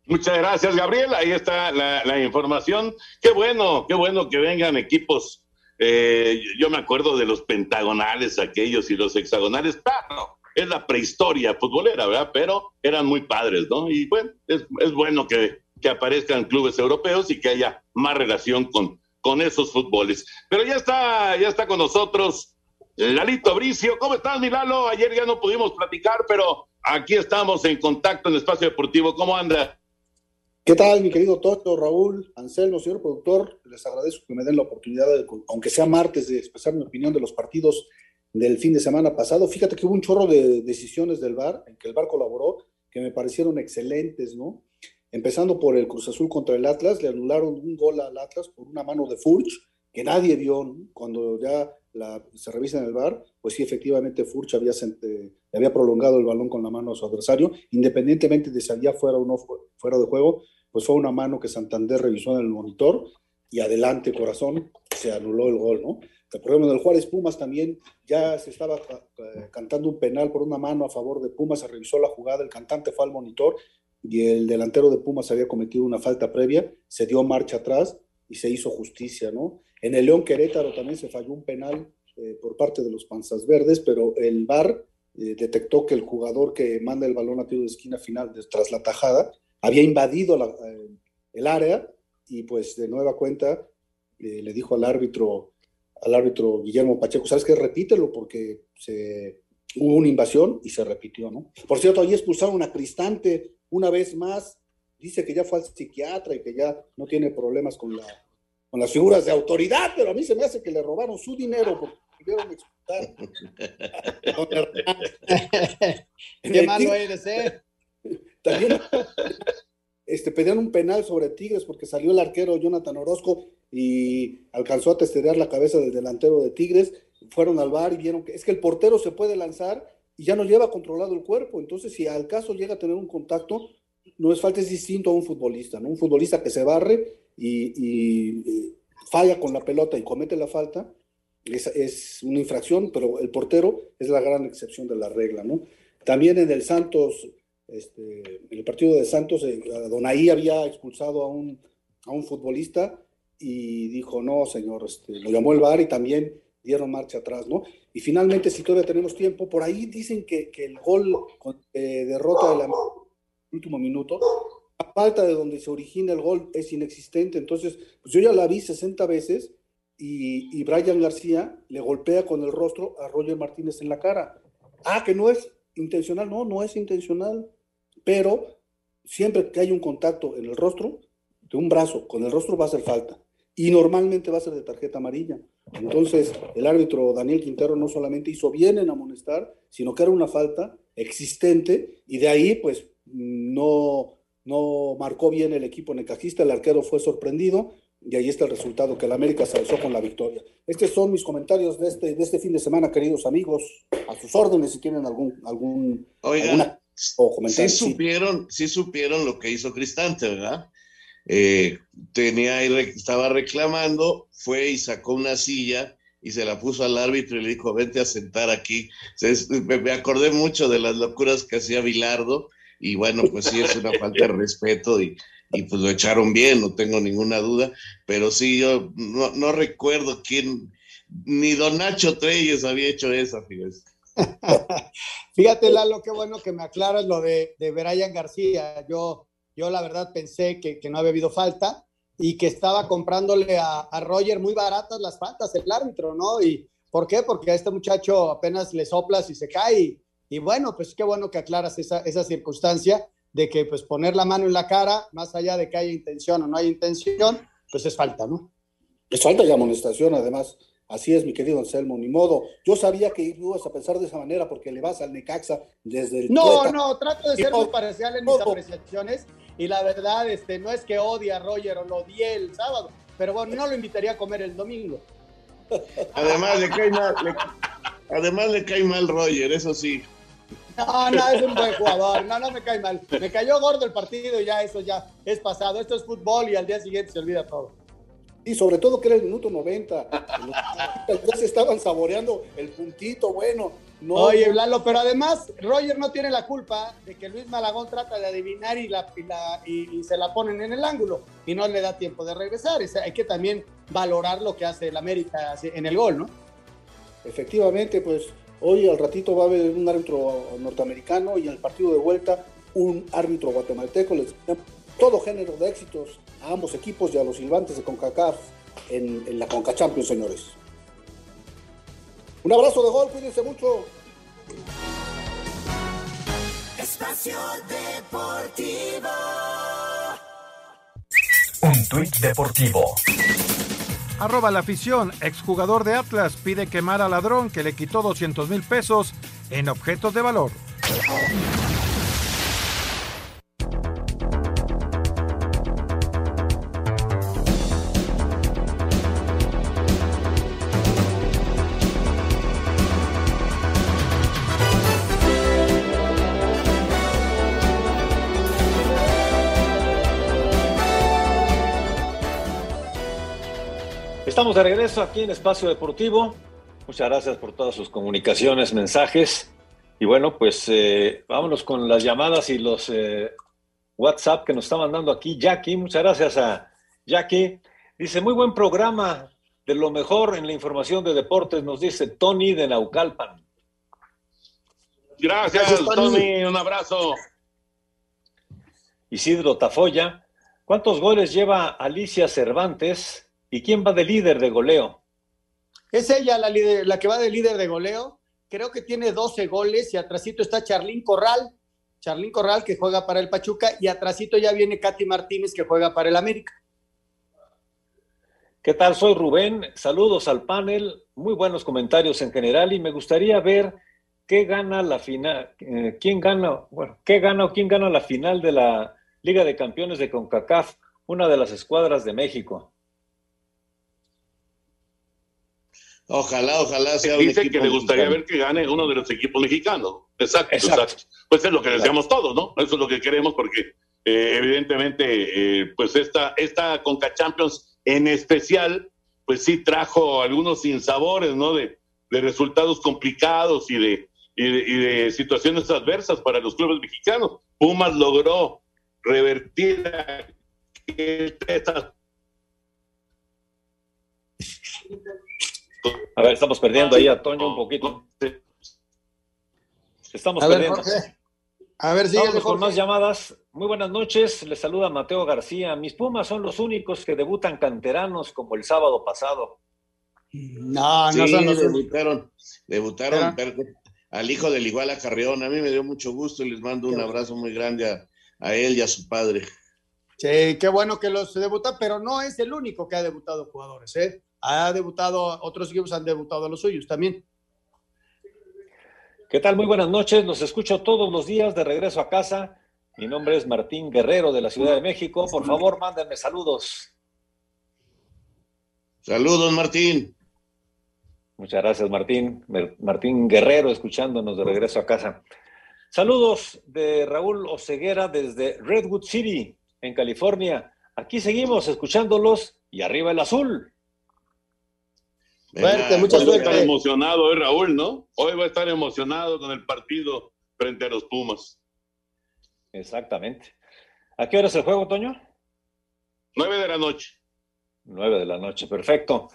Muchas gracias, Gabriel. Ahí está la, la, información. Qué bueno, qué bueno que vengan equipos eh, yo me acuerdo de los pentagonales aquellos y los hexagonales. Claro, es la prehistoria futbolera, ¿verdad? Pero eran muy padres, ¿no? Y bueno, es, bueno que, que, aparezcan clubes europeos y que haya más relación con, con esos fútboles. Pero ya está, ya está con nosotros Lalito Bricio. ¿Cómo estás, mi Lalo? Ayer ya no pudimos platicar, pero aquí estamos en contacto en Espacio Deportivo. ¿Cómo anda? ¿Qué tal, mi querido Toto, Raúl, Anselmo, señor productor? Les agradezco que me den la oportunidad, de, aunque sea martes, de expresar mi opinión de los partidos del fin de semana pasado. Fíjate que hubo un chorro de decisiones del VAR, en que el VAR colaboró, que me parecieron excelentes, ¿no? Empezando por el Cruz Azul contra el Atlas, le anularon un gol al Atlas por una mano de Furch, que nadie vio cuando ya se revisa en el bar, pues sí, efectivamente Furch había, había prolongado el balón con la mano a su adversario, independientemente de si había fuera o no fuera de juego, pues fue una mano que Santander revisó en el monitor y adelante, corazón, se anuló el gol, ¿no? El problema del Juárez Pumas también ya se estaba eh, cantando un penal por una mano a favor de Pumas, se revisó la jugada, el cantante fue al monitor y el delantero de Pumas había cometido una falta previa, se dio marcha atrás y se hizo justicia, ¿no? En el León Querétaro también se falló un penal eh, por parte de los Panzas Verdes, pero el VAR eh, detectó que el jugador que manda el balón a tiro de esquina final tras la tajada había invadido el área y pues de nueva cuenta le dijo al árbitro al árbitro Guillermo Pacheco, ¿sabes qué? Repítelo porque se, hubo una invasión y se repitió, ¿no? Por cierto, ahí expulsaron a Cristante una vez más, dice que ya fue al psiquiatra y que ya no tiene problemas con la con las figuras de autoridad, pero a mí se me hace que le robaron su dinero porque pudieron expulsar. Qué malo eres, ¿eh? También este, pedían un penal sobre Tigres porque salió el arquero Jonathan Orozco y alcanzó a testear la cabeza del delantero de Tigres. Fueron al bar y vieron que es que el portero se puede lanzar y ya no lleva controlado el cuerpo. Entonces, si al caso llega a tener un contacto, no es falta, es distinto a un futbolista, ¿no? Un futbolista que se barre y, falla con la pelota y comete la falta, es, es, una infracción, pero el portero es la gran excepción de la regla, ¿no? También en el Santos, este, en el partido de Santos, eh, Donaí había expulsado a un, a un futbolista y dijo, no, señor, este, lo llamó el VAR y también dieron marcha atrás, ¿no? Y finalmente, si todavía tenemos tiempo, por ahí dicen que, que el gol eh, derrota del último minuto la falta de donde se origina el gol es inexistente. Entonces, pues yo ya la vi 60 veces y, y, Brian García le golpea con el rostro a Roger Martínez en la cara. Ah, que no es intencional. No, no es intencional. Pero siempre que hay un contacto en el rostro, de un brazo con el rostro va a hacer falta. Y normalmente va a ser de tarjeta amarilla. Entonces, el árbitro Daniel Quintero no solamente hizo bien en amonestar, sino que era una falta existente y de ahí, pues, no, no marcó bien el equipo necajista, el arquero fue sorprendido y ahí está el resultado, que el América se alzó con la victoria. Estos son mis comentarios de este, de este fin de semana, queridos amigos, a sus órdenes si tienen algún, algún Oigan, o. Sí supieron, sí supieron lo que hizo Cristante, ¿verdad? Eh, tenía estaba reclamando, fue y sacó una silla y se la puso al árbitro y le dijo, vente a sentar aquí. me acordé mucho de las locuras que hacía Bilardo y bueno, pues sí es una falta de respeto y, y, pues lo echaron bien, no tengo ninguna duda, pero sí, yo no, no recuerdo quién, ni Don Nacho Treyes había hecho esa, fíjate. fíjate, Lalo, qué bueno que me aclaras lo de, de Brian García. Yo, yo la verdad pensé que, que no había habido falta y que estaba comprándole a, a, Roger muy baratas las faltas, el árbitro, ¿no? ¿Y por qué? Porque a este muchacho apenas le soplas y se cae y bueno, pues qué bueno que aclaras esa, esa circunstancia de que pues poner la mano en la cara, más allá de que haya intención o no hay intención, pues es falta, ¿no? Es falta y amonestación, además. Así es, mi querido Anselmo, ni modo. Yo sabía que ibas a pensar de esa manera porque le vas al Necaxa desde el. No, no, trato de ser muy parcial en mis apreciaciones y la verdad, este, no es que odie a Roger o lo odie el sábado, pero bueno, no lo invitaría a comer el domingo. Además le cae mal, además le cae mal Roger, eso sí. No, no, es un buen jugador. No, no me cae mal. Me cayó gordo el partido y ya eso ya es pasado. Esto es fútbol y al día siguiente se olvida todo. Y sobre todo que era el minuto 90. Ya se estaban saboreando el puntito, bueno. No, Oye, Lalo, pero además Roger no tiene la culpa de que Luis Malagón trata de adivinar y, la, y, se la ponen en el ángulo y no le da tiempo de regresar. hay que también valorar lo que hace el América en el gol, ¿no? Efectivamente, pues Hoy al ratito va a haber un árbitro norteamericano y en el partido de vuelta un árbitro guatemalteco. Les todo género de éxitos a ambos equipos y a los silbantes de CONCACAF en, en la CONCA Champions, señores. Un abrazo de gol, cuídense mucho. Espacio Deportivo. Un tuit deportivo. Arroba la afición, exjugador de Atlas pide quemar al ladrón que le quitó 200 mil pesos en objetos de valor. Estamos de regreso aquí en Espacio Deportivo. Muchas gracias por todas sus comunicaciones, mensajes. Y bueno, pues eh, vámonos con las llamadas y los eh, WhatsApp que nos está mandando aquí Jackie. Muchas gracias a Jackie. Dice, muy buen programa, de lo mejor en la información de deportes, nos dice Tony de Naucalpan. Gracias, Gracias, Tony. Tony. Un abrazo. Isidro Tafoya. ¿Cuántos goles lleva Alicia Cervantes y quién va de líder de goleo? Es ella la, líder- la que va de líder de goleo. Creo que tiene 12 goles y atrasito está Charlín Corral. Charlín Corral que juega para el Pachuca y atrasito ya viene Katy Martínez que juega para el América. ¿Qué tal? Soy Rubén. Saludos al panel. Muy buenos comentarios en general y me gustaría ver qué gana la final, eh, quién gana, bueno, qué gana o quién gana la final de la Liga de Campeones de CONCACAF, una de las escuadras de México. Ojalá, ojalá sea un Dice equipo que le gustaría mexicano. ver que gane uno de los equipos mexicanos. Exacto, Exacto. exacto. Pues es lo que deseamos todos, ¿no? Eso es lo que queremos porque eh, evidentemente, eh, pues esta, esta Conca Champions en especial, pues sí trajo algunos sinsabores, ¿no? De, de resultados complicados y de, y de, y de situaciones adversas para los clubes mexicanos. Pumas logró revertir estas A ver, estamos perdiendo ahí a Toño un poquito. Estamos A ver, perdiendo. Jorge. A ver, síguele, Vámonos con más llamadas. Muy buenas noches. Les saluda Mateo García. Mis Pumas son los únicos que debutan canteranos como el sábado pasado. No, sí, debutaron, debutaron pero- al hijo del Iguala Carrión. A mí me dio mucho gusto y les mando un abrazo muy grande a, a él y a su padre. Sí, qué bueno que los debuta, pero no es el único que ha debutado jugadores, ¿eh? Ha debutado, otros equipos han debutado los suyos también. ¿Qué tal? Muy buenas noches. Los escucho todos los días de regreso a casa. Mi nombre es Martín Guerrero de la Ciudad de México. Por favor, mándenme saludos. Saludos, Martín. Muchas gracias, Martín. Martín Guerrero, escuchándonos de regreso a casa. Saludos de Raúl Oceguera desde Redwood City, en California. Aquí seguimos escuchándolos y arriba el azul. Suerte, mucha suerte. Estar emocionado hoy, Raúl, ¿no? Hoy va a estar emocionado con el partido frente a los Pumas. Exactamente. ¿A qué hora es el juego, Toño? Nueve de la noche. Nueve de la noche, perfecto.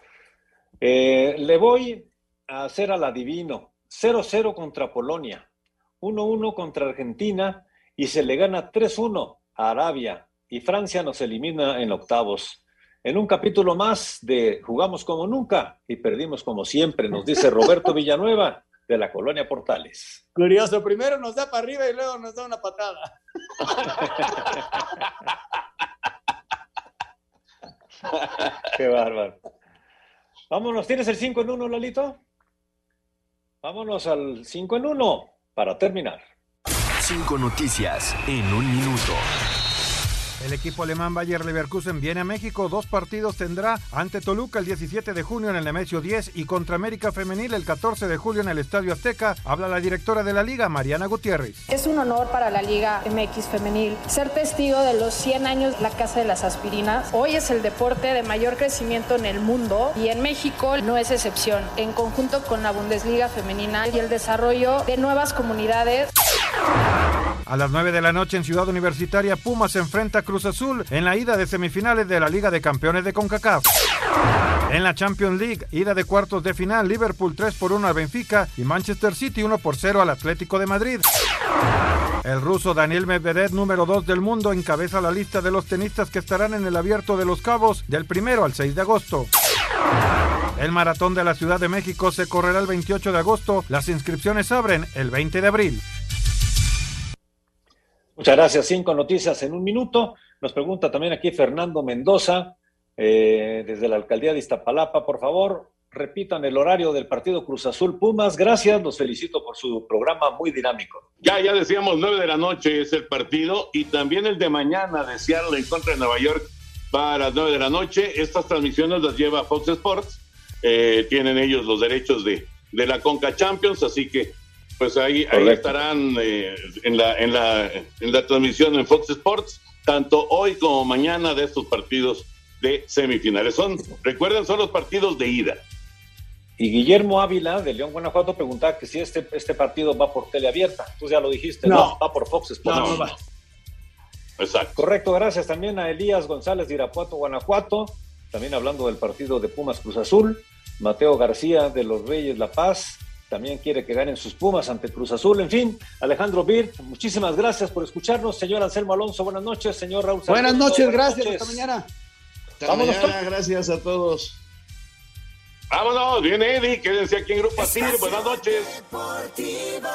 Eh, le voy a hacer al adivino. 0-0 contra Polonia, 1-1 contra Argentina y se le gana 3-1 a Arabia y Francia nos elimina en octavos. En un capítulo más de Jugamos como nunca y perdimos como siempre, nos dice Roberto Villanueva de la colonia Portales. Curioso, primero nos da para arriba y luego nos da una patada. Qué bárbaro. Vámonos, ¿tienes el 5 en 1, Lalito? Vámonos al 5 en 1 para terminar. Cinco noticias en un minuto. El equipo alemán Bayer Leverkusen viene a México. Dos partidos tendrá ante Toluca el 17 de junio en el Nemesio 10 y contra América Femenil el 14 de julio en el Estadio Azteca. Habla la directora de la liga, Mariana Gutiérrez. Es un honor para la Liga MX Femenil ser testigo de los 100 años de la Casa de las Aspirinas. Hoy es el deporte de mayor crecimiento en el mundo y en México no es excepción. En conjunto con la Bundesliga Femenina y el desarrollo de nuevas comunidades. A las 9 de la noche en Ciudad Universitaria, Pumas se enfrenta a Cruz Azul en la ida de semifinales de la Liga de Campeones de CONCACAF. En la Champions League, ida de cuartos de final, Liverpool 3 por 1 al Benfica y Manchester City 1 por 0 al Atlético de Madrid. El ruso Daniel Medvedev, número 2 del mundo, encabeza la lista de los tenistas que estarán en el Abierto de los Cabos del 1 al 6 de agosto. El maratón de la Ciudad de México se correrá el 28 de agosto. Las inscripciones abren el 20 de abril. Muchas gracias. Cinco noticias en un minuto. Nos pregunta también aquí Fernando Mendoza, eh, desde la alcaldía de Iztapalapa. Por favor, repitan el horario del partido Cruz Azul Pumas. Gracias, los felicito por su programa muy dinámico. Ya, ya decíamos, nueve de la noche es el partido y también el de mañana de Seattle en contra de Nueva York va a las nueve de la noche. Estas transmisiones las lleva Fox Sports. Eh, tienen ellos los derechos de, de la Conca Champions, así que pues ahí, ahí estarán eh, en, la, en, la, en la transmisión en Fox Sports, tanto hoy como mañana de estos partidos de semifinales. Son, recuerden, son los partidos de ida. Y Guillermo Ávila de León, Guanajuato, preguntaba que si este, este partido va por teleabierta. Tú ya lo dijiste, No. va por Fox Sports. No, no va. Exacto. Correcto, gracias también a Elías González de Irapuato, Guanajuato, también hablando del partido de Pumas Cruz Azul. Mateo García de los Reyes La Paz, también quiere que ganen sus Pumas ante Cruz Azul. En fin, Alejandro Birt, muchísimas gracias por escucharnos. Señor Anselmo Alonso, buenas noches. Señor Raúl Buenas Sarmiento, noches, buenas gracias. noches. Hasta mañana. Hasta Vámonos, mañana, gracias a todos. Vámonos, viene Eddie, quédense aquí en Grupo Asir. Buenas noches. Deportivo.